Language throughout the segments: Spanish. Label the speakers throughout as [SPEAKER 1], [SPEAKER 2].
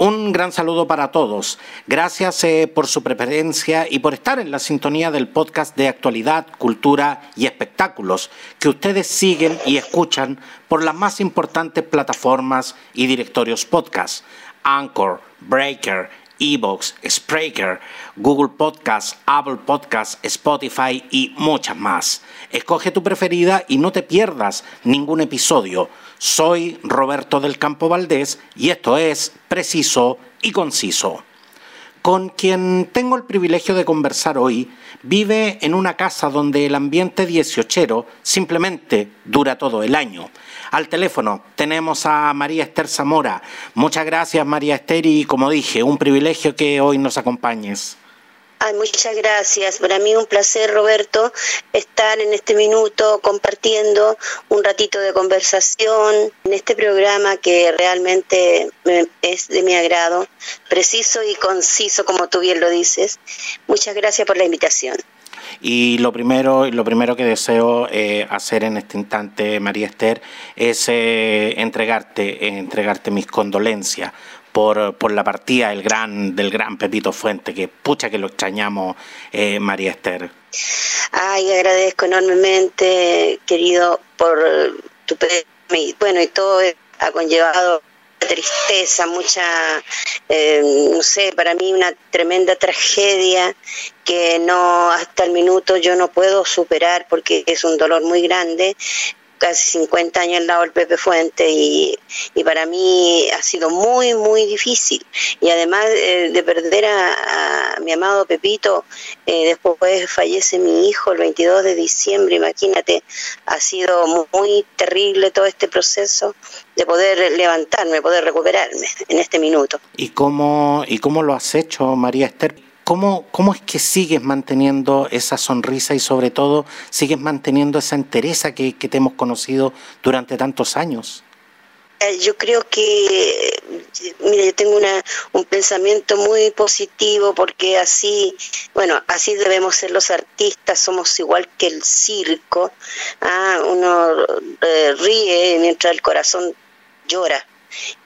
[SPEAKER 1] Un gran saludo para todos. Gracias eh, por su preferencia y por estar en la sintonía del podcast de actualidad, cultura y espectáculos que ustedes siguen y escuchan por las más importantes plataformas y directorios podcast. Anchor, Breaker, Evox, Spreaker, Google Podcast, Apple Podcast, Spotify y muchas más. Escoge tu preferida y no te pierdas ningún episodio. Soy Roberto del Campo Valdés y esto es Preciso y Conciso. Con quien tengo el privilegio de conversar hoy, vive en una casa donde el ambiente dieciochero simplemente dura todo el año. Al teléfono tenemos a María Esther Zamora. Muchas gracias María Esther y como dije, un privilegio que hoy nos acompañes.
[SPEAKER 2] Ay, muchas gracias. Para mí un placer, Roberto, estar en este minuto compartiendo un ratito de conversación en este programa que realmente es de mi agrado, preciso y conciso, como tú bien lo dices. Muchas gracias por la invitación.
[SPEAKER 1] Y lo primero, lo primero que deseo eh, hacer en este instante, María Esther, es eh, entregarte, entregarte mis condolencias por, la partida del gran, del gran Pepito Fuente, que pucha que lo extrañamos, eh, María Esther.
[SPEAKER 2] Ay, agradezco enormemente, querido, por tu bueno, y todo ha conllevado tristeza, mucha, eh, no sé, para mí una tremenda tragedia que no hasta el minuto yo no puedo superar porque es un dolor muy grande, casi 50 años al lado del Pepe Fuente y, para mí ha sido muy, muy difícil. Y además eh, de perder a, mi amado Pepito, eh, después fallece mi hijo el 22 de diciembre, imagínate, ha sido muy, terrible todo este proceso de poder levantarme, poder recuperarme en este minuto.
[SPEAKER 1] ¿Y cómo, y cómo lo has hecho, María Esther? ¿Cómo, ¿Cómo es que sigues manteniendo esa sonrisa y sobre todo sigues manteniendo esa entereza que, te hemos conocido durante tantos años?
[SPEAKER 2] Eh, yo creo que, mira, yo tengo una, un pensamiento muy positivo porque así, bueno, así debemos ser los artistas, somos igual que el circo, ah, uno eh, ríe mientras el corazón llora.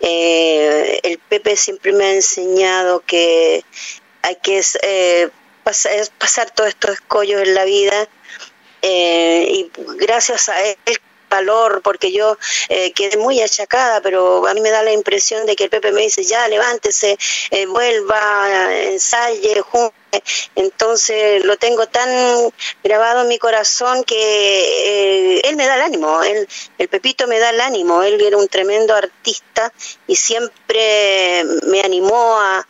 [SPEAKER 2] Eh, el Pepe siempre me ha enseñado que hay que eh, pasar, todos estos escollos en la vida eh, y gracias a él valor porque yo eh, quedé muy achacada, pero a mí me da la impresión de que el Pepe me dice, ya levántese, eh, vuelva, ensaye, junte. Entonces lo tengo tan grabado en mi corazón que eh, él me da el ánimo, el Pepito me da el ánimo, él era un tremendo artista y siempre me animó a,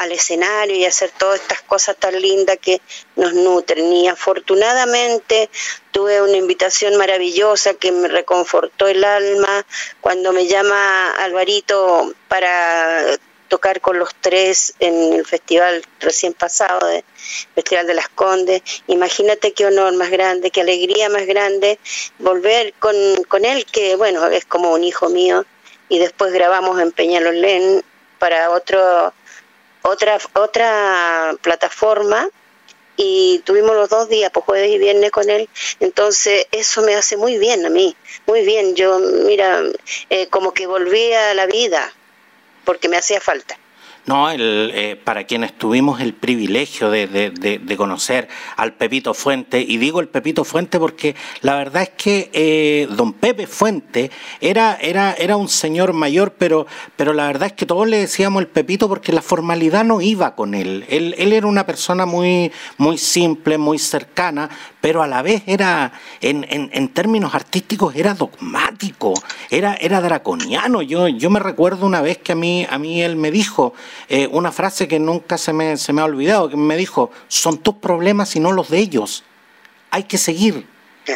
[SPEAKER 2] al escenario y a hacer todas estas cosas tan lindas que nos nutren. Y afortunadamente tuve una invitación maravillosa que me reconfortó el alma cuando me llama Alvarito para tocar con los tres en el festival recién pasado, el Festival de las Condes. Imagínate qué honor más grande, qué alegría más grande volver con, con él, que bueno, es como un hijo mío, y después grabamos en Peñalolén para otro, otra, otra plataforma y tuvimos los dos días, pues jueves y viernes con él, entonces eso me hace muy bien a mí, muy bien, yo mira, eh, como que volví a la vida, porque me hacía falta.
[SPEAKER 1] No, el, eh, para quienes tuvimos el privilegio de, de, conocer al Pepito Fuente, y digo el Pepito Fuente porque la verdad es que eh, don Pepe Fuente era, era, era un señor mayor, pero, pero la verdad es que todos le decíamos el Pepito porque la formalidad no iba con él. Él, él era una persona muy, muy simple, muy cercana, pero a la vez era, en, en, en términos artísticos, era dogmático, era, era draconiano. Yo, yo me recuerdo una vez que a mí, a mí él me dijo, eh, una frase que nunca se me, se me ha olvidado, que me dijo, son tus problemas y no los de ellos. Hay que seguir,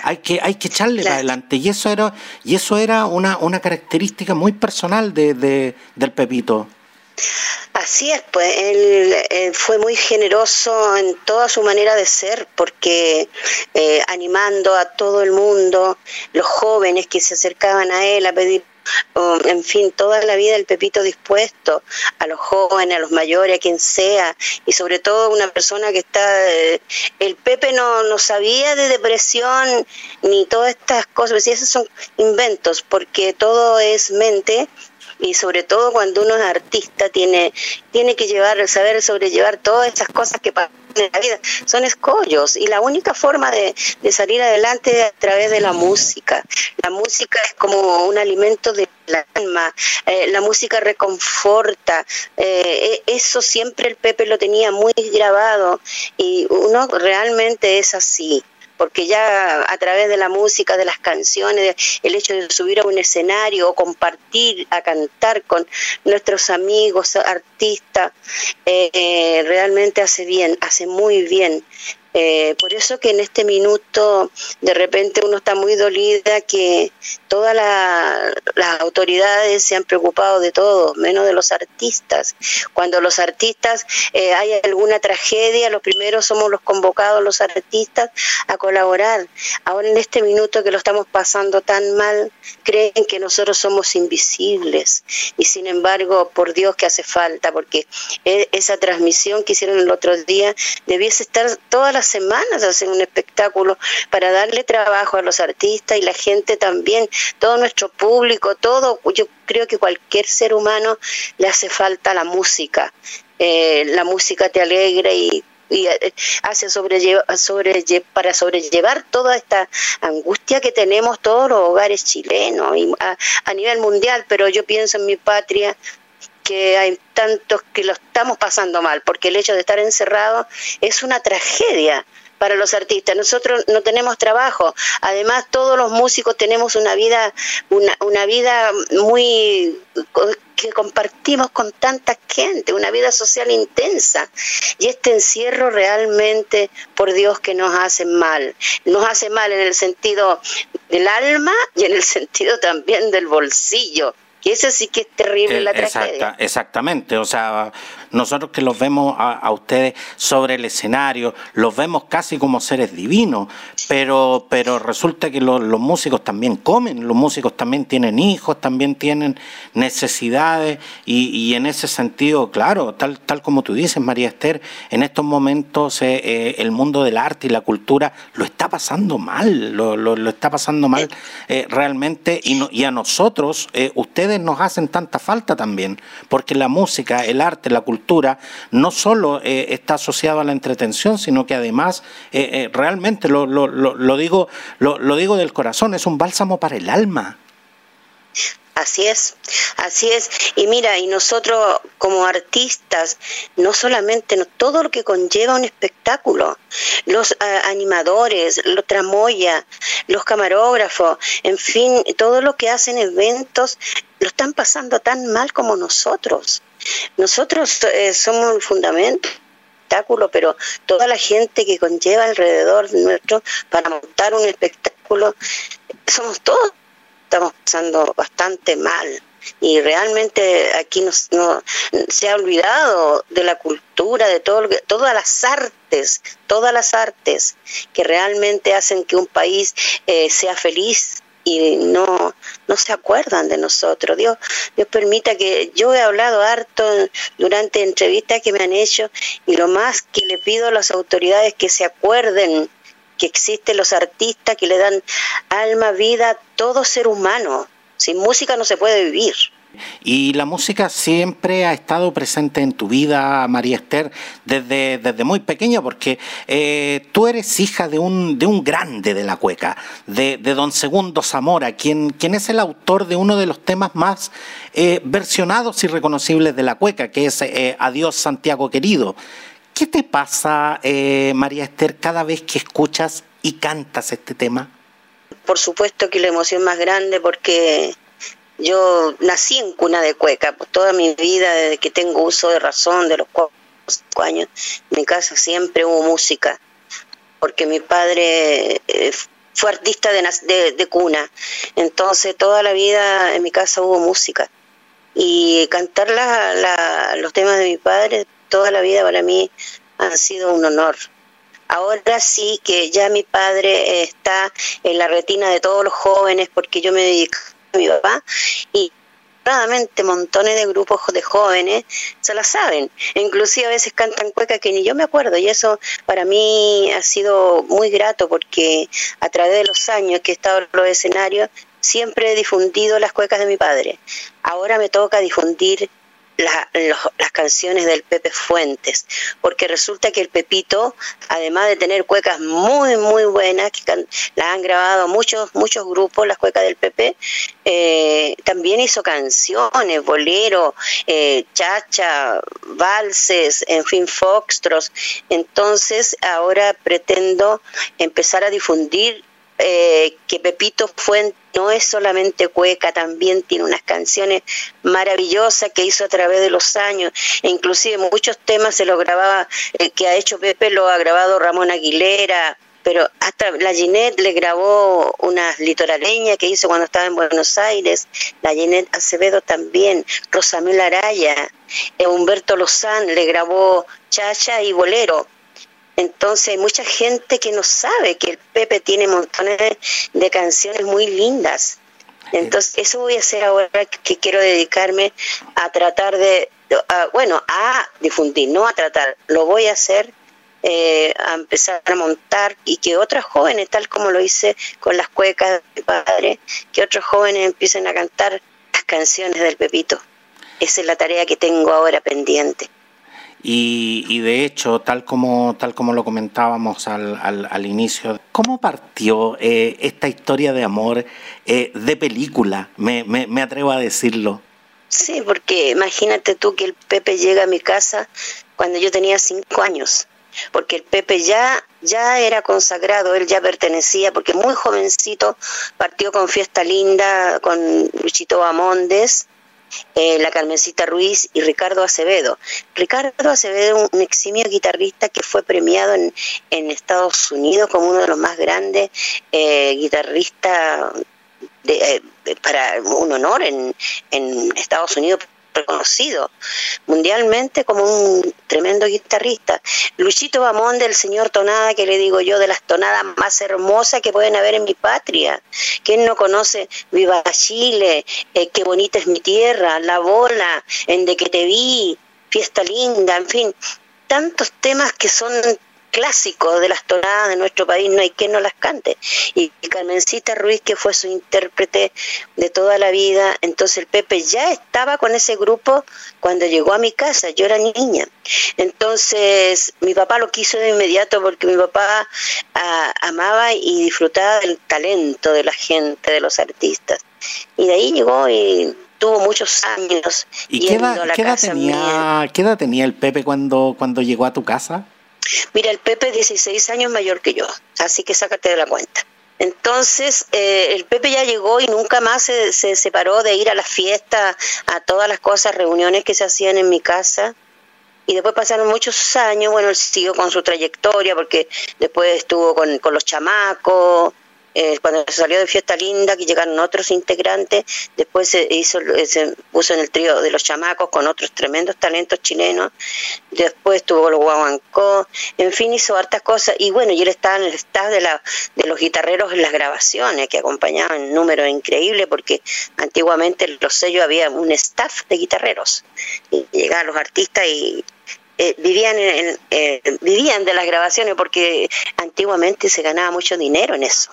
[SPEAKER 1] hay que, hay que echarle para adelante. Y eso era, y eso era una, una característica muy personal de, de, del Pepito.
[SPEAKER 2] Así es, pues él, fue muy generoso en toda su manera de ser, porque eh, animando a todo el mundo, los jóvenes que se acercaban a él a pedir en fin, toda la vida el Pepito dispuesto a los jóvenes, a los mayores, a quien sea, y sobre todo una persona que está... Eh, el Pepe no, no sabía de depresión ni todas estas cosas, y esos son inventos, porque todo es mente y sobre todo cuando uno es artista tiene, tiene que llevar, saber sobrellevar todas esas cosas que pasan en la vida. Son escollos y la única forma de, salir adelante es a través de la música. La música es como un alimento del alma, eh, la música reconforta, eh, e, eso siempre el Pepe lo tenía muy grabado y uno realmente es así porque ya a través de la música, de las canciones, el hecho de subir a un escenario o compartir, a cantar con nuestros amigos, artistas, eh, eh, realmente hace bien, hace muy bien. Eh, por eso que en este minuto de repente uno está muy dolida que todas las autoridades se han preocupado de todo, menos de los artistas. Cuando los artistas hay alguna tragedia, los primeros somos los convocados, los artistas, a colaborar. Ahora en este minuto que lo estamos pasando tan mal, creen que nosotros somos invisibles. Y sin embargo, por Dios que hace falta, porque e, esa transmisión que hicieron el otro día debiese estar todas las semanas hacer un espectáculo para darle trabajo a los artistas y la gente también, todo nuestro público, todo, yo creo que cualquier ser humano le hace falta la música. Eh, la música te alegra y eh, hace sobrellevar, para sobrellevar toda esta angustia que tenemos todos los hogares chilenos y a, nivel mundial, pero yo pienso en mi patria que hay tantos que lo estamos pasando mal, porque el hecho de estar encerrado es una tragedia para los artistas. Nosotros no tenemos trabajo. Además, todos los músicos tenemos una vida, una, una vida muy que compartimos con tanta gente, una vida social intensa. Y este encierro realmente, por Dios, que nos hace mal. Nos hace mal en el sentido del alma y en el sentido también del bolsillo eso sí que es terrible la
[SPEAKER 1] eh,
[SPEAKER 2] tragedia.
[SPEAKER 1] Exactamente, o sea, nosotros que los vemos a, ustedes sobre el escenario, los vemos casi como seres divinos, pero, pero resulta que los músicos también comen, los músicos también tienen hijos, también tienen necesidades y, en ese sentido, claro, tal, tal como tú dices, María Esther, en estos momentos eh, eh, el mundo del arte y la cultura lo está pasando mal, lo, lo, está pasando mal realmente y, y a nosotros, ustedes nos hacen tanta falta también, porque la música, el arte, la cultura, no solo eh, está asociado a la entretención, sino que además, eh, eh, realmente lo, lo, lo, digo, lo digo del corazón, es un bálsamo para el alma.
[SPEAKER 2] Así es, así es. Y mira, y nosotros como artistas, no solamente, no, todo lo que conlleva un espectáculo, los ah, animadores, los tramoya, los camarógrafos, en fin, todo lo que hacen eventos, lo están pasando tan mal como nosotros. Nosotros eh, somos el fundamento espectáculo, pero toda la gente que conlleva alrededor nuestro para montar un espectáculo, somos todos estamos pasando bastante mal y realmente aquí no, se ha olvidado de la cultura, de todo, todas las artes, todas las artes que realmente hacen que un país eh, sea feliz y no, no se acuerdan de nosotros. Dios, Dios permita que yo he hablado harto durante entrevistas que me han hecho y lo más que le pido a las autoridades que se acuerden que existen los artistas que le dan alma, vida a todo ser humano. Sin música no se puede vivir.
[SPEAKER 1] Y la música siempre ha estado presente en tu vida, María Esther, desde, desde muy pequeña, porque eh, tú eres hija de un, de un grande de la cueca, de, don Segundo Zamora, quien, quien es el autor de uno de los temas más eh, versionados y reconocibles de la cueca, que es eh, Adiós Santiago querido. ¿Qué te pasa, eh, María Esther, cada vez que escuchas y cantas este tema?
[SPEAKER 2] Por supuesto que la emoción más grande porque yo nací en cuna de cueca, pues toda mi vida, desde que tengo uso de razón, de los cuatro años, en mi casa siempre hubo música, porque mi padre eh, fue artista de, de, cuna, entonces toda la vida en mi casa hubo música. Y cantar los temas de mi padre toda la vida para mí ha sido un honor. Ahora sí que ya mi padre está en la retina de todos los jóvenes porque yo me dedico a mi papá y realmente montones de grupos de jóvenes se la saben. Inclusive a veces cantan cuecas que ni yo me acuerdo y eso para mí ha sido muy grato porque a través de los años que he estado en los escenarios siempre he difundido las cuecas de mi padre. Ahora me toca difundir las canciones del Pepe Fuentes, porque resulta que el Pepito, además de tener cuecas muy, muy buenas, que las han grabado muchos, muchos grupos, las cuecas del Pepe, eh, también hizo canciones, bolero, eh, chacha, valses, en fin, foxtros. Entonces ahora pretendo empezar a difundir eh, que Pepito Fuente no es solamente cueca, también tiene unas canciones maravillosas que hizo a través de los años, e inclusive muchos temas se lo grababa, eh, que ha hecho Pepe lo ha grabado Ramón Aguilera, pero hasta la Ginette le grabó unas litoraleñas que hizo cuando estaba en Buenos Aires, la Ginette Acevedo también, Rosamel Araya, eh, Humberto Lozán le grabó Chacha y Bolero, entonces hay mucha gente que no sabe que el Pepe tiene montones de, canciones muy lindas. Entonces eso voy a hacer ahora que quiero dedicarme a tratar de, bueno, a difundir, no a tratar, lo voy a hacer eh, a empezar a montar y que otras jóvenes, tal como lo hice con las cuecas de mi padre, que otros jóvenes empiecen a cantar las canciones del Pepito. Esa es la tarea que tengo ahora pendiente.
[SPEAKER 1] Y, de hecho, tal como, tal como lo comentábamos al, al, inicio, ¿cómo partió eh, esta historia de amor eh, de película? Me, me, atrevo a decirlo.
[SPEAKER 2] Sí, porque imagínate tú que el Pepe llega a mi casa cuando yo tenía cinco años, porque el Pepe ya, ya era consagrado, él ya pertenecía, porque muy jovencito partió con Fiesta Linda, con Luchito Bamondes, eh, la Carmencita Ruiz y Ricardo Acevedo. Ricardo Acevedo, un eximio guitarrista que fue premiado en, en Estados Unidos como uno de los más grandes eh, guitarristas de, eh, para un honor en, en Estados Unidos reconocido mundialmente como un tremendo guitarrista. Luchito Bamón del señor Tonada, que le digo yo, de las tonadas más hermosas que pueden haber en mi patria. ¿Quién no conoce Viva Chile? Eh, qué bonita es mi tierra, La Bola, en De que te vi, Fiesta Linda, en fin, tantos temas que son clásicos de las tonadas de nuestro país, no hay quien no las cante. Y Carmencita Ruiz, que fue su intérprete de toda la vida, entonces el Pepe ya estaba con ese grupo cuando llegó a mi casa, yo era niña. Entonces mi papá lo quiso de inmediato porque mi papá ah, amaba y disfrutaba del talento de la gente, de los artistas. Y de ahí llegó y tuvo muchos años.
[SPEAKER 1] ¿Y qué edad, tenía, ¿qué edad tenía el Pepe cuando, cuando llegó a tu casa?
[SPEAKER 2] Mira, el Pepe es 16 años mayor que yo, así que sácate de la cuenta. Entonces, eh, el Pepe ya llegó y nunca más se, se separó de ir a las fiestas, a todas las cosas, reuniones que se hacían en mi casa. Y después pasaron muchos años, bueno, él siguió con su trayectoria porque después estuvo con, con los chamacos, eh, cuando salió de Fiesta Linda, que llegaron otros integrantes, después se, hizo, se puso en el trío de los chamacos con otros tremendos talentos chilenos, después tuvo los guaguancó, en fin, hizo hartas cosas, y bueno, y él estaba en el staff de, la, de los guitarreros en las grabaciones, que acompañaban números increíbles, porque antiguamente en los sellos había un staff de guitarreros, y llegaban los artistas y eh, vivían en, eh, vivían de las grabaciones porque antiguamente se ganaba mucho dinero en eso.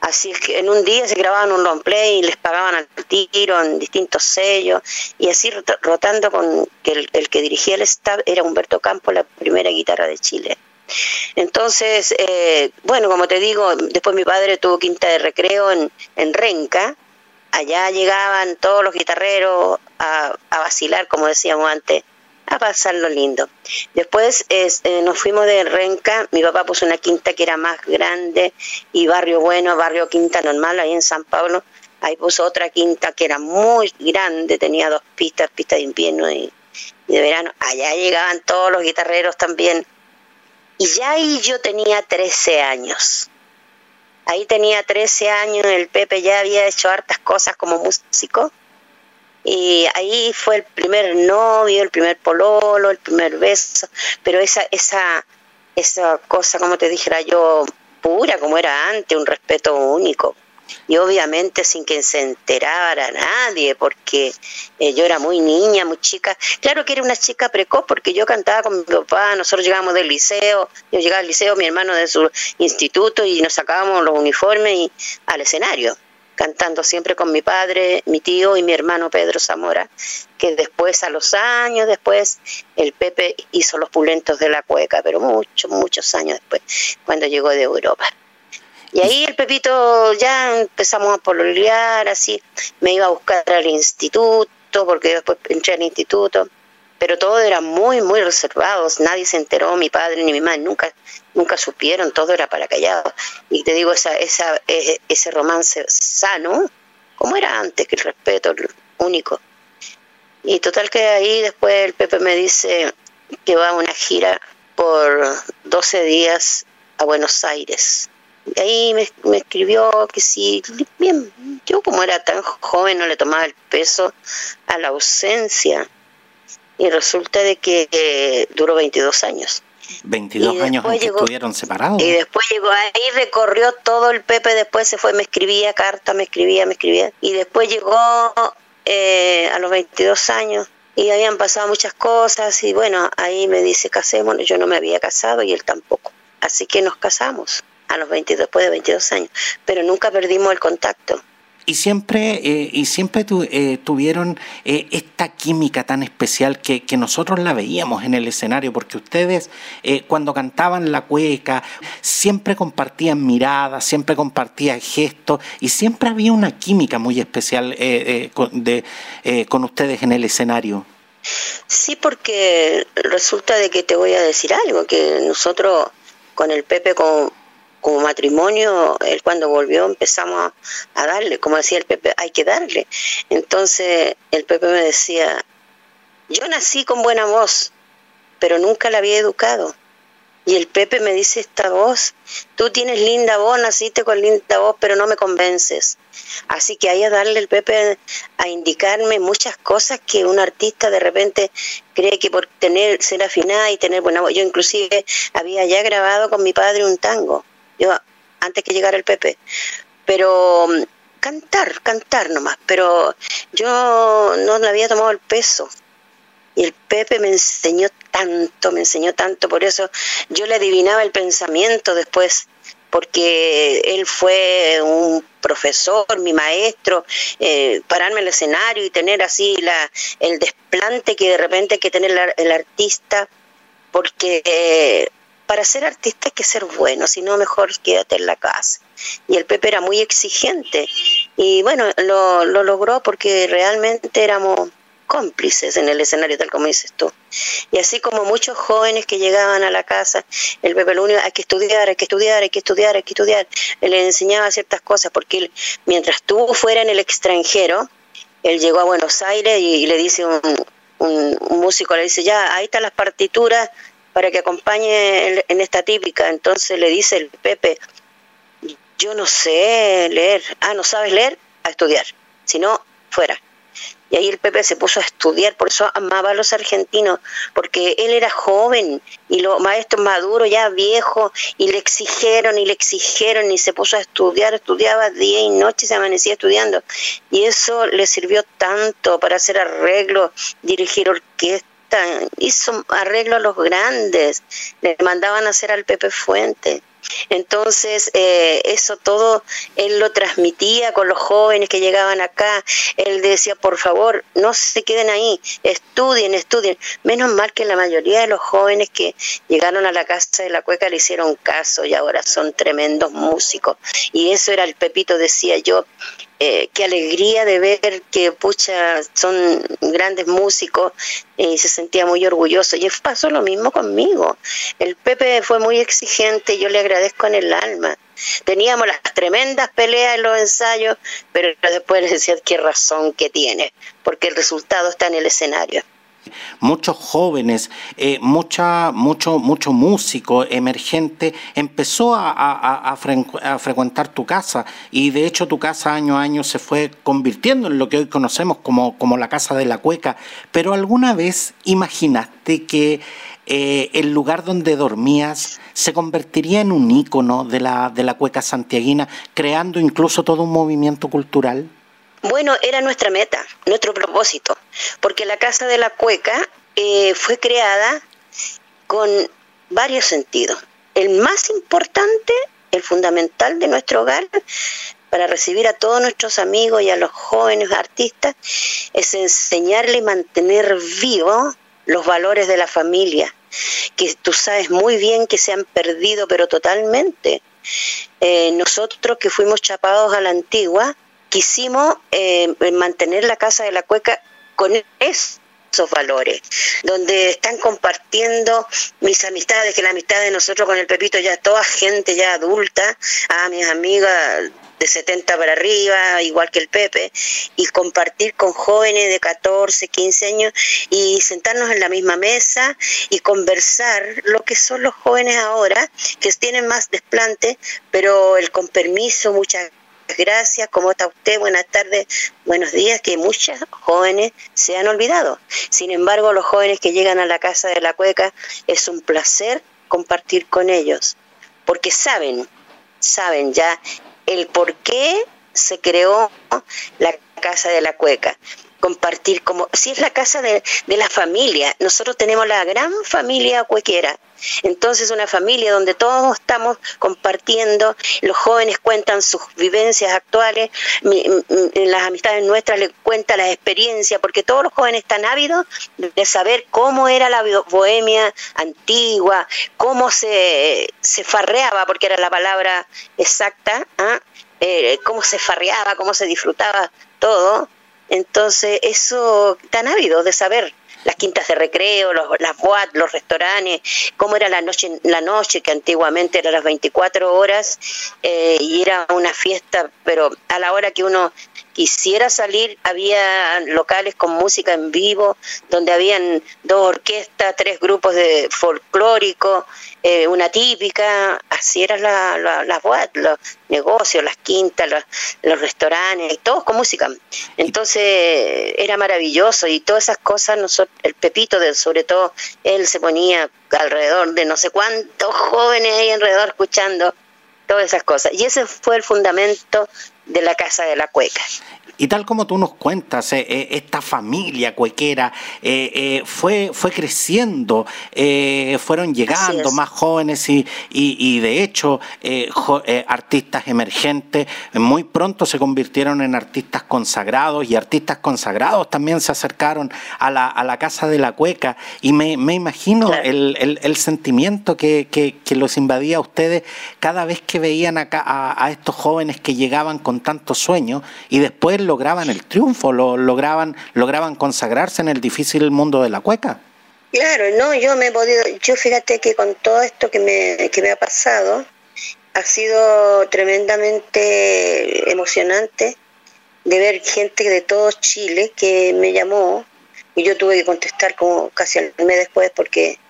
[SPEAKER 2] Así es que en un día se grababan un long y les pagaban al tiro en distintos sellos y así rotando con que el, que dirigía el staff era Humberto Campos, la primera guitarra de Chile. Entonces, eh, bueno, como te digo, después mi padre tuvo quinta de recreo en, en Renca, allá llegaban todos los guitarreros a, a vacilar, como decíamos antes, a pasarlo lindo. Después eh, nos fuimos de Renca, mi papá puso una quinta que era más grande y barrio bueno, barrio quinta normal, ahí en San Pablo. Ahí puso otra quinta que era muy grande, tenía dos pistas, pista de invierno y, de verano. Allá llegaban todos los guitarreros también. Y ya ahí yo tenía 13 años. Ahí tenía 13 años, el Pepe ya había hecho hartas cosas como músico y ahí fue el primer novio, el primer pololo, el primer beso, pero esa, esa, esa cosa, como te dijera yo, pura como era antes, un respeto único. Y obviamente sin que se enterara nadie, porque eh, yo era muy niña, muy chica. Claro que era una chica precoz, porque yo cantaba con mi papá, nosotros llegábamos del liceo, yo llegaba al liceo, mi hermano de su instituto, y nos sacábamos los uniformes y, al escenario cantando siempre con mi padre, mi tío y mi hermano Pedro Zamora, que después, a los años después, el Pepe hizo los pulentos de la cueca, pero muchos, muchos años después, cuando llegó de Europa. Y ahí el Pepito ya empezamos a pololear, así, me iba a buscar al instituto, porque después entré al instituto, pero todo era muy, muy reservado, nadie se enteró, mi padre ni mi madre nunca, nunca supieron, todo era para callado. Y te digo, esa, esa, ese romance sano, como era antes, que el respeto único. Y total que ahí después el Pepe me dice que va a una gira por 12 días a Buenos Aires. Y ahí me, me escribió que si, bien, yo como era tan joven no le tomaba el peso a la ausencia y resulta de que eh, duró 22 años.
[SPEAKER 1] 22 años en que estuvieron separados.
[SPEAKER 2] Y después llegó ahí, recorrió todo el Pepe, después se fue, me escribía carta, me escribía, me escribía. Y después llegó eh, a los 22 años y habían pasado muchas cosas y bueno, ahí me dice casémonos, yo no me había casado y él tampoco. Así que nos casamos a los 22, después de 22 años, pero nunca perdimos el contacto
[SPEAKER 1] y siempre, eh, y siempre eh, tuvieron eh, esta química tan especial que, nosotros la veíamos en el escenario, porque ustedes cuando cantaban la cueca siempre compartían miradas, siempre compartían gestos y siempre había una química muy especial con, de, con ustedes en el escenario.
[SPEAKER 2] Sí, porque resulta de que te voy a decir algo, que nosotros con el Pepe, con, como matrimonio, él cuando volvió empezamos a, darle, como decía el Pepe, hay que darle. Entonces el Pepe me decía, yo nací con buena voz, pero nunca la había educado. Y el Pepe me dice esta voz, tú tienes linda voz, naciste con linda voz, pero no me convences. Así que ahí a darle el Pepe a indicarme muchas cosas que un artista de repente cree que por tener ser afinada y tener buena voz. Yo inclusive había ya grabado con mi padre un tango yo antes que llegara el Pepe, pero mm, cantar, cantar nomás, pero yo no le había tomado el peso. Y el Pepe me enseñó tanto, me enseñó tanto, por eso yo le adivinaba el pensamiento después, porque él fue un profesor, mi maestro, eh, pararme en el escenario y tener así la, el desplante que de repente hay que tener el, artista, porque eh, para ser artista hay que ser bueno, si no mejor quédate en la casa. Y el Pepe era muy exigente y bueno, lo, logró porque realmente éramos cómplices en el escenario, tal como dices tú. Y así como muchos jóvenes que llegaban a la casa, el Pepe lo único, hay que estudiar, hay que estudiar, hay que estudiar, hay que estudiar. Él le enseñaba ciertas cosas porque mientras estuvo fuera en el extranjero, él llegó a Buenos Aires y, le dice un, un, músico, le dice, ya, ahí están las partituras para que acompañe en esta típica. Entonces le dice el Pepe, yo no sé leer. Ah, ¿no sabes leer? A estudiar. Si no, fuera. Y ahí el Pepe se puso a estudiar, por eso amaba a los argentinos, porque él era joven y los maestros maduros, ya viejos, y le exigieron y le exigieron y se puso a estudiar, estudiaba día y noche, se amanecía estudiando. Y eso le sirvió tanto para hacer arreglos, dirigir orquestas hizo arreglo a los grandes, le mandaban a hacer al Pepe Fuente. Entonces, eh, eso todo él lo transmitía con los jóvenes que llegaban acá. Él decía, por favor, no se queden ahí, estudien, estudien. Menos mal que la mayoría de los jóvenes que llegaron a la casa de la cueca le hicieron caso y ahora son tremendos músicos. Y eso era el Pepito, decía yo, eh, qué alegría de ver que pucha son grandes músicos y se sentía muy orgulloso. Y pasó lo mismo conmigo. El Pepe fue muy exigente, yo le agradezco en el alma. Teníamos las tremendas peleas en los ensayos, pero después le decía qué razón que tiene, porque el resultado está en el escenario
[SPEAKER 1] muchos jóvenes, eh, mucha, mucho, mucho músico emergente empezó a, frecuentar tu casa y de hecho tu casa año a año se fue convirtiendo en lo que hoy conocemos como, como la casa de la cueca. Pero alguna vez imaginaste que eh, el lugar donde dormías se convertiría en un ícono de la, de la cueca santiaguina, creando incluso todo un movimiento cultural?
[SPEAKER 2] Bueno, era nuestra meta, nuestro propósito, porque la Casa de la Cueca eh, fue creada con varios sentidos. El más importante, el fundamental de nuestro hogar, para recibir a todos nuestros amigos y a los jóvenes artistas es enseñarle y mantener vivo los valores de la familia, que tú sabes muy bien que se han perdido, pero totalmente. Eh, nosotros que fuimos chapados a la antigua, quisimos eh, mantener la Casa de la Cueca con esos valores, donde están compartiendo mis amistades, que la amistad de nosotros con el Pepito ya toda gente ya adulta, a mis amigas de 70 para arriba, igual que el Pepe, y compartir con jóvenes de 14, 15 años y sentarnos en la misma mesa y conversar lo que son los jóvenes ahora, que tienen más desplante, pero el con permiso, muchas gracias, ¿cómo está usted? Buenas tardes, buenos días, que muchas jóvenes se han olvidado. Sin embargo, los jóvenes que llegan a la casa de la cueca es un placer compartir con ellos, porque saben, saben ya el por qué se creó la Casa de la Cueca. Compartir como, si es la casa de, la familia, nosotros tenemos la gran familia cuequera, entonces una familia donde todos estamos compartiendo, los jóvenes cuentan sus vivencias actuales, las amistades nuestras les cuenta la experiencia, porque todos los jóvenes están ávidos de saber cómo era la bohemia antigua, cómo se, se farreaba, porque era la palabra exacta, ¿ah? eh, cómo se farreaba, cómo se disfrutaba todo. Entonces, eso tan ávido de saber las quintas de recreo, los, las boat, los restaurantes, cómo era la noche, la noche que antiguamente era las 24 horas eh, y era una fiesta, pero a la hora que uno quisiera salir, había locales con música en vivo, donde habían dos orquestas, tres grupos de folclórico, eh, una típica, así eran la, la, las los negocios, las quintas, los, restaurantes, todos con música. Entonces era maravilloso y todas esas cosas, nosotros, el Pepito, de, sobre todo, él se ponía alrededor de no sé cuántos jóvenes ahí alrededor escuchando todas esas cosas. Y ese fue el fundamento de la Casa de la Cueca.
[SPEAKER 1] Y tal como tú nos cuentas, eh, eh, esta familia cuequera eh, fue, fue creciendo, fueron llegando más jóvenes y, y, de hecho artistas emergentes muy pronto se convirtieron en artistas consagrados y artistas consagrados también se acercaron a la, a la Casa de la Cueca. Y me, me imagino el, el, sentimiento que, que, que, los invadía a ustedes cada vez que veían acá a, a estos jóvenes que llegaban con tantos sueños y después lograban el triunfo, lo, lograban, lograban consagrarse en el difícil mundo de la cueca.
[SPEAKER 2] Claro, no, yo me he podido, yo fíjate que con todo esto que me, que me ha pasado, ha sido tremendamente emocionante de ver gente de todo Chile que me llamó y yo tuve que contestar como casi al mes después porque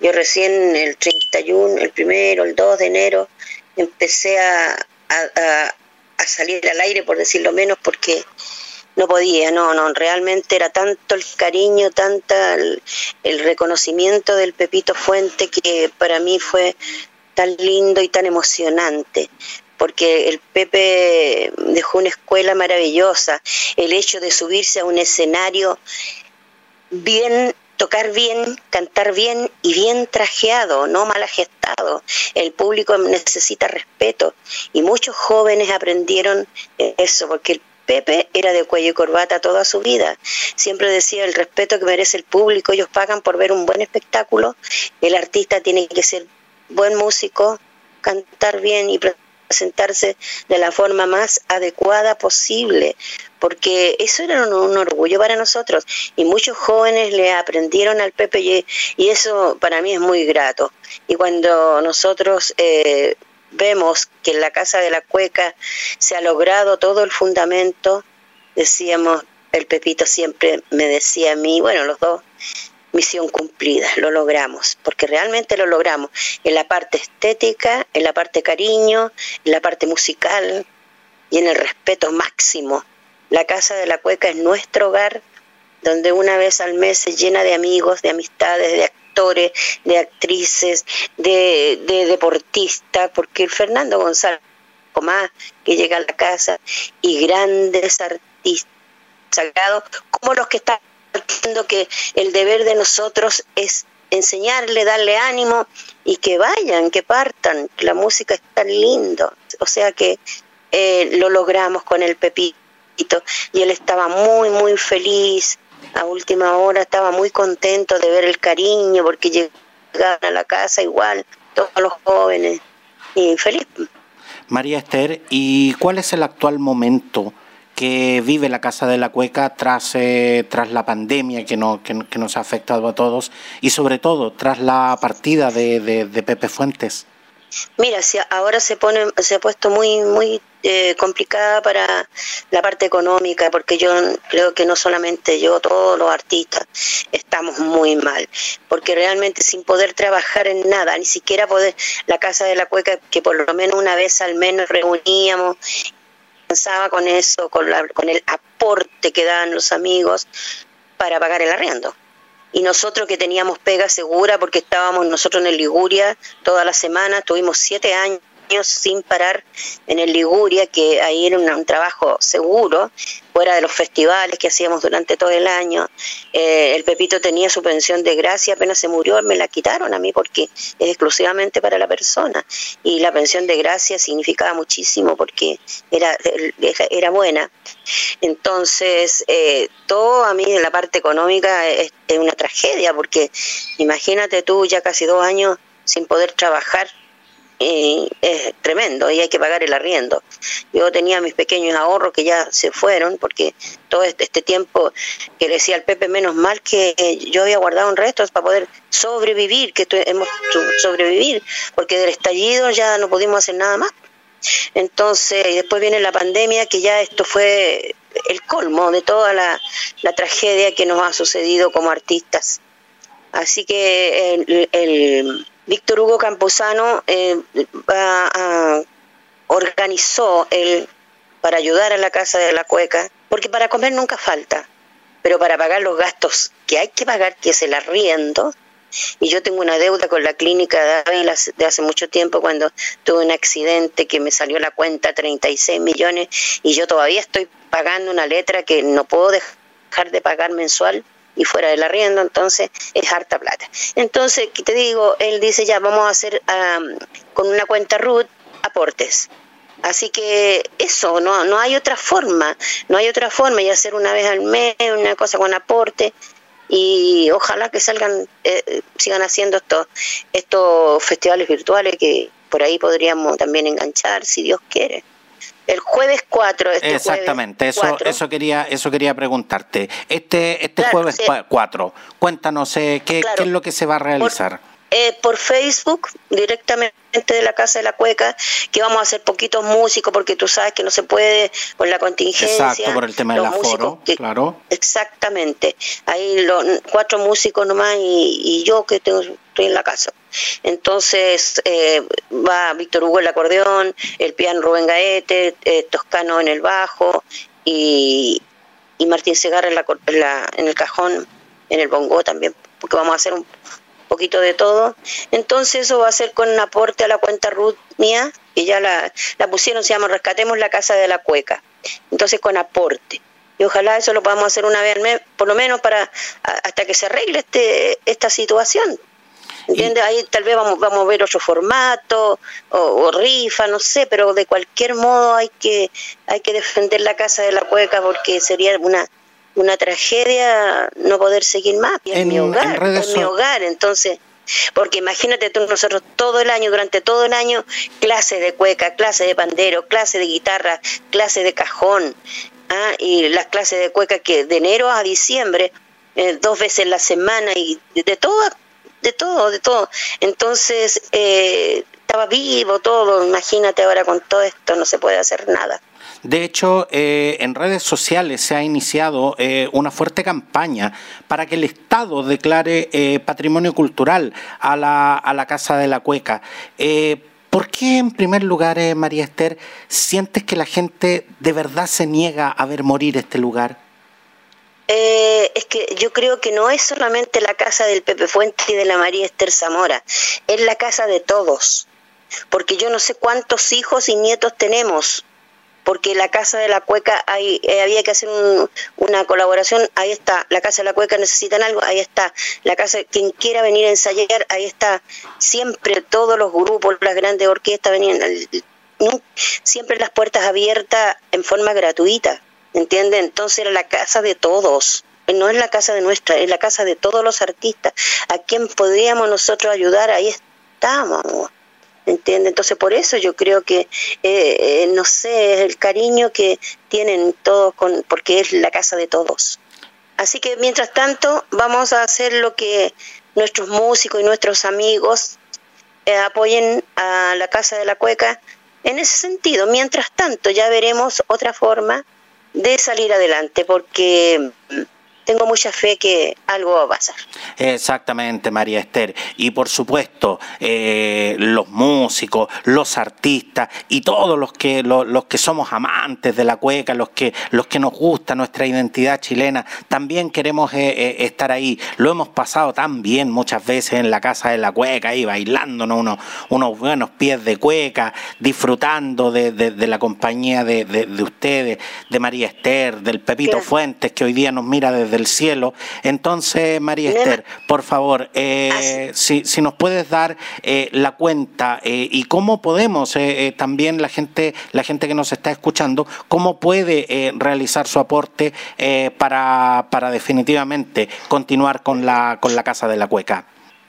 [SPEAKER 2] yo recién el 31, el primero, el 2 de enero empecé a, a salir al aire, por decirlo menos, porque no podía, no, no, realmente era tanto el cariño, tanta el, reconocimiento del Pepito Fuente que para mí fue tan lindo y tan emocionante porque el Pepe dejó una escuela maravillosa, el hecho de subirse a un escenario bien tocar bien, cantar bien y bien trajeado, no mal gestado. El público necesita respeto y muchos jóvenes aprendieron eso, porque el Pepe era de cuello y corbata toda su vida. Siempre decía el respeto que merece el público, ellos pagan por ver un buen espectáculo, el artista tiene que ser buen músico, cantar bien y presentarse de la forma más adecuada posible, porque eso era un, orgullo para nosotros y muchos jóvenes le aprendieron al Pepe y, eso para mí es muy grato. Y cuando nosotros eh, vemos que en la Casa de la Cueca se ha logrado todo el fundamento, decíamos, el Pepito siempre me decía a mí, bueno, los dos, misión cumplida, lo logramos, porque realmente lo logramos en la parte estética, en la parte cariño, en la parte musical y en el respeto máximo. La Casa de la Cueca es nuestro hogar, donde una vez al mes se llena de amigos, de amistades, de actores, de actrices, de, deportistas, porque Fernando González más que llega a la casa y grandes artistas sagrados como los que están que el deber de nosotros es enseñarle, darle ánimo y que vayan, que partan, la música es tan lindo. O sea que eh, lo logramos con el Pepito y él estaba muy, muy feliz. A última hora estaba muy contento de ver el cariño porque llegaban a la casa igual todos los jóvenes y feliz.
[SPEAKER 1] María Esther, ¿y cuál es el actual momento que vive la Casa de la Cueca tras, eh, tras la pandemia que, no, que, nos ha afectado a todos y sobre todo tras la partida de, de, Pepe Fuentes?
[SPEAKER 2] Mira, si ahora se pone, se ha puesto muy, muy eh, complicada para la parte económica, porque yo creo que no solamente yo, todos los artistas estamos muy mal, porque realmente sin poder trabajar en nada, ni siquiera poder, la Casa de la Cueca, que por lo menos una vez al menos reuníamos pensaba con eso, con, la, con el aporte que daban los amigos para pagar el arriendo. Y nosotros que teníamos pega segura, porque estábamos nosotros en el Liguria toda la semana, tuvimos siete años sin parar en el Liguria, que ahí era un, trabajo seguro, fuera de los festivales que hacíamos durante todo el año. Eh, el Pepito tenía su pensión de gracia, apenas se murió, me la quitaron a mí porque es exclusivamente para la persona. Y la pensión de gracia significaba muchísimo porque era, era buena. Entonces, eh, todo a mí en la parte económica es una tragedia, porque imagínate tú ya casi dos años sin poder trabajar es tremendo y hay que pagar el arriendo. Yo tenía mis pequeños ahorros que ya se fueron porque todo este, este tiempo que le decía al Pepe, menos mal que yo había guardado un resto para poder sobrevivir, que hemos sobrevivir, porque del estallido ya no pudimos hacer nada más. Entonces, y después viene la pandemia, que ya esto fue el colmo de toda la, tragedia que nos ha sucedido como artistas. Así que el Víctor Hugo Camposano eh, organizó el, para ayudar a la Casa de la Cueca, porque para comer nunca falta, pero para pagar los gastos que hay que pagar, que es el arriendo, y yo tengo una deuda con la clínica de de hace mucho tiempo cuando tuve un accidente que me salió la cuenta 36 millones y yo todavía estoy pagando una letra que no puedo dejar de pagar mensual y fuera del arriendo, entonces es harta plata. Entonces, te digo, él dice ya vamos a hacer con una cuenta RUT aportes. Así que eso, no, no hay otra forma, no hay otra forma y hacer una vez al mes una cosa con aporte y ojalá que salgan, eh, sigan haciendo estos, estos festivales virtuales que por ahí podríamos también enganchar si Dios quiere el jueves 4.
[SPEAKER 1] Este Exactamente, eso, eso quería, eso quería preguntarte. Este, este jueves 4, cuéntanos eh, ¿qué, es lo que se va a realizar.
[SPEAKER 2] Eh, por Facebook, directamente de la Casa de la Cueca, que vamos a hacer poquitos músicos, porque tú sabes que no se puede con la contingencia.
[SPEAKER 1] Exacto, por el tema del aforo, claro.
[SPEAKER 2] Exactamente. Ahí los cuatro músicos nomás y, y yo que tengo, estoy en la casa. Entonces eh, va Víctor Hugo el acordeón, el piano Rubén Gaete, eh, Toscano en el bajo y, y Martín Segarra en, la, en el cajón, en el bongo también, porque vamos a hacer un poquito de todo. Entonces eso va a ser con un aporte a la cuenta Ruth mía, que ya la, la pusieron, se llama Rescatemos la Casa de la Cueca. Entonces con aporte y ojalá eso lo podamos hacer una vez al mes, por lo menos para hasta que se arregle este, esta situación. ¿Entiendes? Ahí tal vez vamos, vamos a ver otro formato o, rifa, no sé, pero de cualquier modo hay que, hay que defender la casa de la cueca porque sería una, una tragedia no poder seguir más. en, mi hogar, en mi hogar, entonces porque imagínate tú nosotros todo el año, durante todo el año, clases de cueca, clases de pandero, clases de guitarra, clases de cajón, ¿ah? y las clases de cueca que de enero a diciembre, eh, dos veces la semana y de todas de todo, de todo. Entonces, eh, estaba vivo todo, imagínate ahora con todo esto, no se puede hacer nada.
[SPEAKER 1] De hecho, eh, en redes sociales se ha iniciado eh, una fuerte campaña para que el Estado declare patrimonio cultural a la, a la Casa de la Cueca. ¿Por qué, en primer lugar, María Esther, sientes que la gente de verdad se niega a ver morir este lugar?
[SPEAKER 2] Eh, es que yo creo que no es solamente la casa del Pepe Fuente y de la María Esther Zamora, es la casa de todos, porque yo no sé cuántos hijos y nietos tenemos, porque la casa de la cueca eh, había que hacer una colaboración, ahí está, la casa de la cueca necesitan algo, ahí está, la casa, quien quiera venir a ensayar, ahí está, siempre todos los grupos, las grandes orquestas venían, siempre las puertas abiertas en forma gratuita, ¿entiende? Entonces era la casa de todos, no es la casa de nuestra, es la casa de todos los artistas. A quien podríamos nosotros ayudar, ahí estamos. ¿Entiende? Entonces por eso yo creo que, eh, eh, no sé, el cariño que tienen todos, con, porque es la casa de todos. Así que mientras tanto vamos a hacer lo que nuestros músicos y nuestros amigos eh, apoyen a la Casa de la Cueca en ese sentido. Mientras tanto ya veremos otra forma de salir adelante, porque tengo mucha fe que algo va a pasar.
[SPEAKER 1] Exactamente, María Esther. Y por supuesto, eh, los músicos, los artistas y todos los que, los, que somos amantes de la cueca, los que, los que nos gusta nuestra identidad chilena, también queremos eh, eh, estar ahí. Lo hemos pasado tan bien muchas veces en la casa de la cueca, ahí bailándonos unos, unos buenos pies de cueca, disfrutando de, la compañía de, ustedes, de María Esther, del Pepito Fuentes, que hoy día nos mira desde el cielo. Entonces, María Esther, por favor, eh, si, si, nos puedes dar eh, la cuenta eh, y cómo podemos también la gente, la gente que nos está escuchando, cómo puede realizar su aporte para, para definitivamente continuar con la, con la Casa de la Cueca.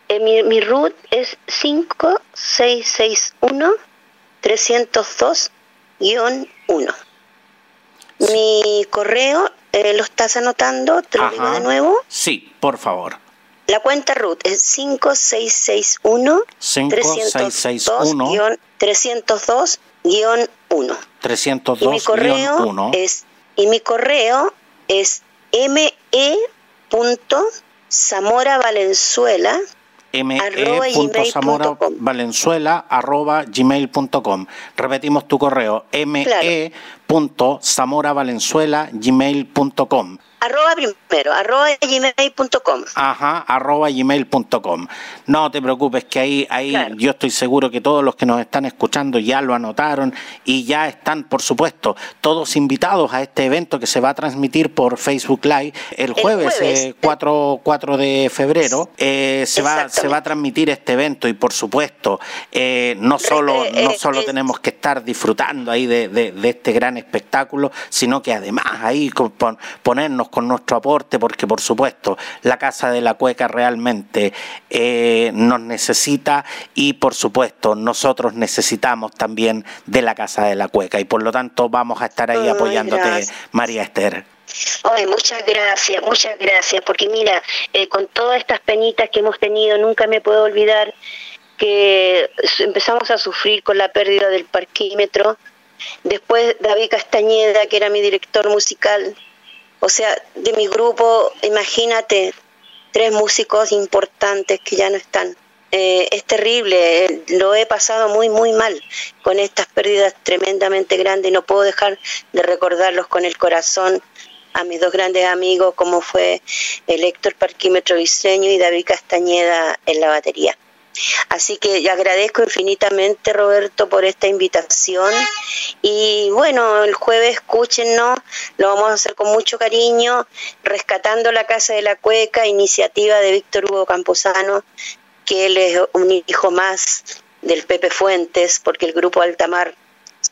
[SPEAKER 2] mi, mi root es 5661 302 1. Mi correo eh, ¿Lo estás anotando? ¿Te lo digo de nuevo?
[SPEAKER 1] Sí, por favor.
[SPEAKER 2] La cuenta RUT es 5661 302 302 1
[SPEAKER 1] 302 y mi
[SPEAKER 2] correo
[SPEAKER 1] 1.
[SPEAKER 2] es y mi correo es me.zamoravalenzuela
[SPEAKER 1] me.zamoravalenciuela.gmail.com Repetimos tu correo, me.zamoravalenciuela.gmail.com
[SPEAKER 2] Arroba primero, arroba gmail.com.
[SPEAKER 1] Ajá, arroba gmail.com. No te preocupes que ahí, ahí yo estoy seguro que todos los que nos están escuchando ya lo anotaron y ya están, por supuesto, todos invitados a este evento que se va a transmitir por Facebook Live el jueves, 4, eh, de febrero. Eh, se, va, se va a transmitir este evento y, por supuesto, eh, no solo, no solo tenemos que estar disfrutando ahí de, de este gran espectáculo, sino que además ahí ponernos con nuestro aporte, porque por supuesto la Casa de la Cueca realmente eh, nos necesita y por supuesto nosotros necesitamos también de la Casa de la Cueca y por lo tanto vamos a estar ahí apoyándote, María Esther.
[SPEAKER 2] Ay, muchas gracias, muchas gracias, porque mira, eh, con todas estas penitas que hemos tenido, nunca me puedo olvidar que empezamos a sufrir con la pérdida del parquímetro. Después David Castañeda, que era mi director musical, o sea, de mi grupo, imagínate, tres músicos importantes que ya no están. Eh, es terrible, eh, lo he pasado muy, muy mal con estas pérdidas tremendamente grandes y no puedo dejar de recordarlos con el corazón a mis dos grandes amigos como fue el Héctor Parquímetro Diseño y David Castañeda en la batería. Así que agradezco infinitamente, Roberto, por esta invitación. Y bueno, el jueves escúchenos, lo vamos a hacer con mucho cariño, rescatando la Casa de la Cueca, iniciativa de Víctor Hugo Camposano, que él es un hijo más del Pepe Fuentes, porque el grupo Altamar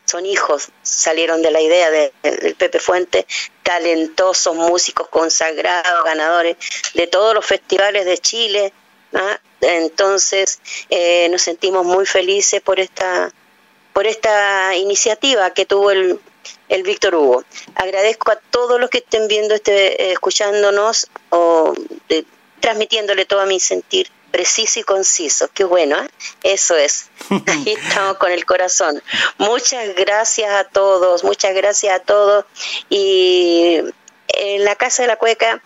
[SPEAKER 2] son hijos, salieron de la idea del Pepe Fuentes, talentosos músicos consagrados, ganadores de todos los festivales de Chile, ¿ah? Entonces eh, nos sentimos muy felices por esta, por esta iniciativa que tuvo el, el Víctor Hugo. Agradezco a todos los que estén viendo, este, eh, escuchándonos o transmitiéndole todo mi sentir preciso y conciso. Qué bueno, ¿eh? eso es. Ahí estamos con el corazón. Muchas gracias a todos, muchas gracias a todos. Y en la Casa de la Cueca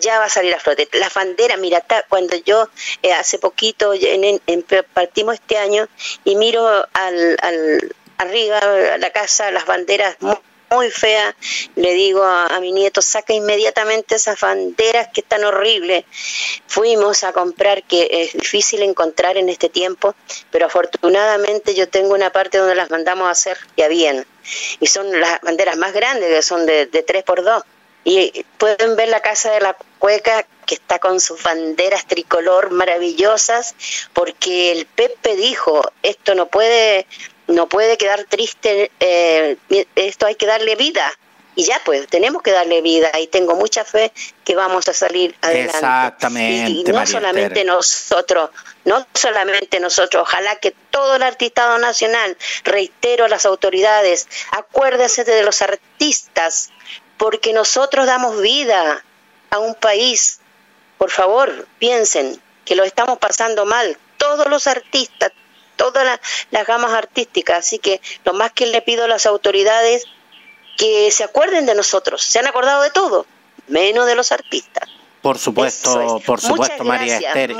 [SPEAKER 2] ya va a salir a flote. Las banderas, mira, cuando yo eh, hace poquito en, partimos este año y miro al, al arriba a la casa las banderas muy, feas, le digo a, mi nieto, saca inmediatamente esas banderas que están horribles. Fuimos a comprar, que es difícil encontrar en este tiempo, pero afortunadamente yo tengo una parte donde las mandamos a hacer ya bien. Y son las banderas más grandes, que son de, de 3 por 2 y pueden ver la casa de la cueca que está con sus banderas tricolor maravillosas, porque el Pepe dijo, esto no puede no puede quedar triste, eh, esto hay que darle vida. Y ya pues, tenemos que darle vida y tengo mucha fe que vamos a salir adelante.
[SPEAKER 1] Exactamente.
[SPEAKER 2] Y, no solamente nosotros, no solamente nosotros, ojalá que todo el artistado nacional, reitero a las autoridades, acuérdese de los artistas, porque nosotros damos vida a un país. Por favor, piensen que lo estamos pasando mal, todos los artistas, todas las, gamas artísticas. Así que lo más que le pido a las autoridades que se acuerden de nosotros. Se han acordado de todo, menos de los artistas.
[SPEAKER 1] Por supuesto, por supuesto, María Esther.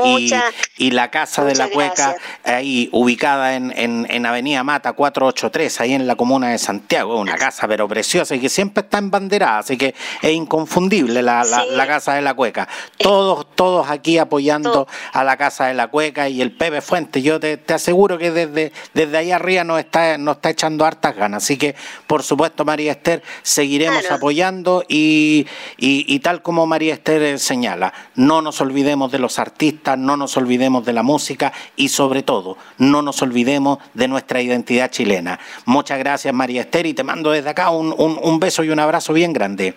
[SPEAKER 1] y, la Casa de la Cueca, ahí ubicada en, en, Avenida Mata 483, ahí en la comuna de Santiago, una casa pero preciosa y que siempre está en bandera, así que es inconfundible la, la, Casa de la Cueca. Todos, todos aquí apoyando a la Casa de la Cueca y el Pepe Fuente. Yo te, aseguro que desde, desde ahí arriba nos está, nos está echando hartas ganas. Así que, por supuesto, María Esther, seguiremos apoyando y, y, y tal como María Esther señala, no nos olvidemos de los artistas, no nos olvidemos de la música y sobre todo, no nos olvidemos de nuestra identidad chilena. Muchas gracias María Esther y te mando desde acá un, un, beso y un abrazo bien grande.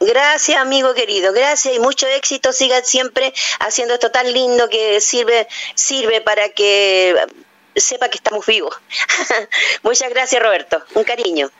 [SPEAKER 2] Gracias, amigo querido. Gracias y mucho éxito. Sigan siempre haciendo esto tan lindo que sirve, sirve para que sepa que estamos vivos. Muchas gracias, Roberto. Un cariño.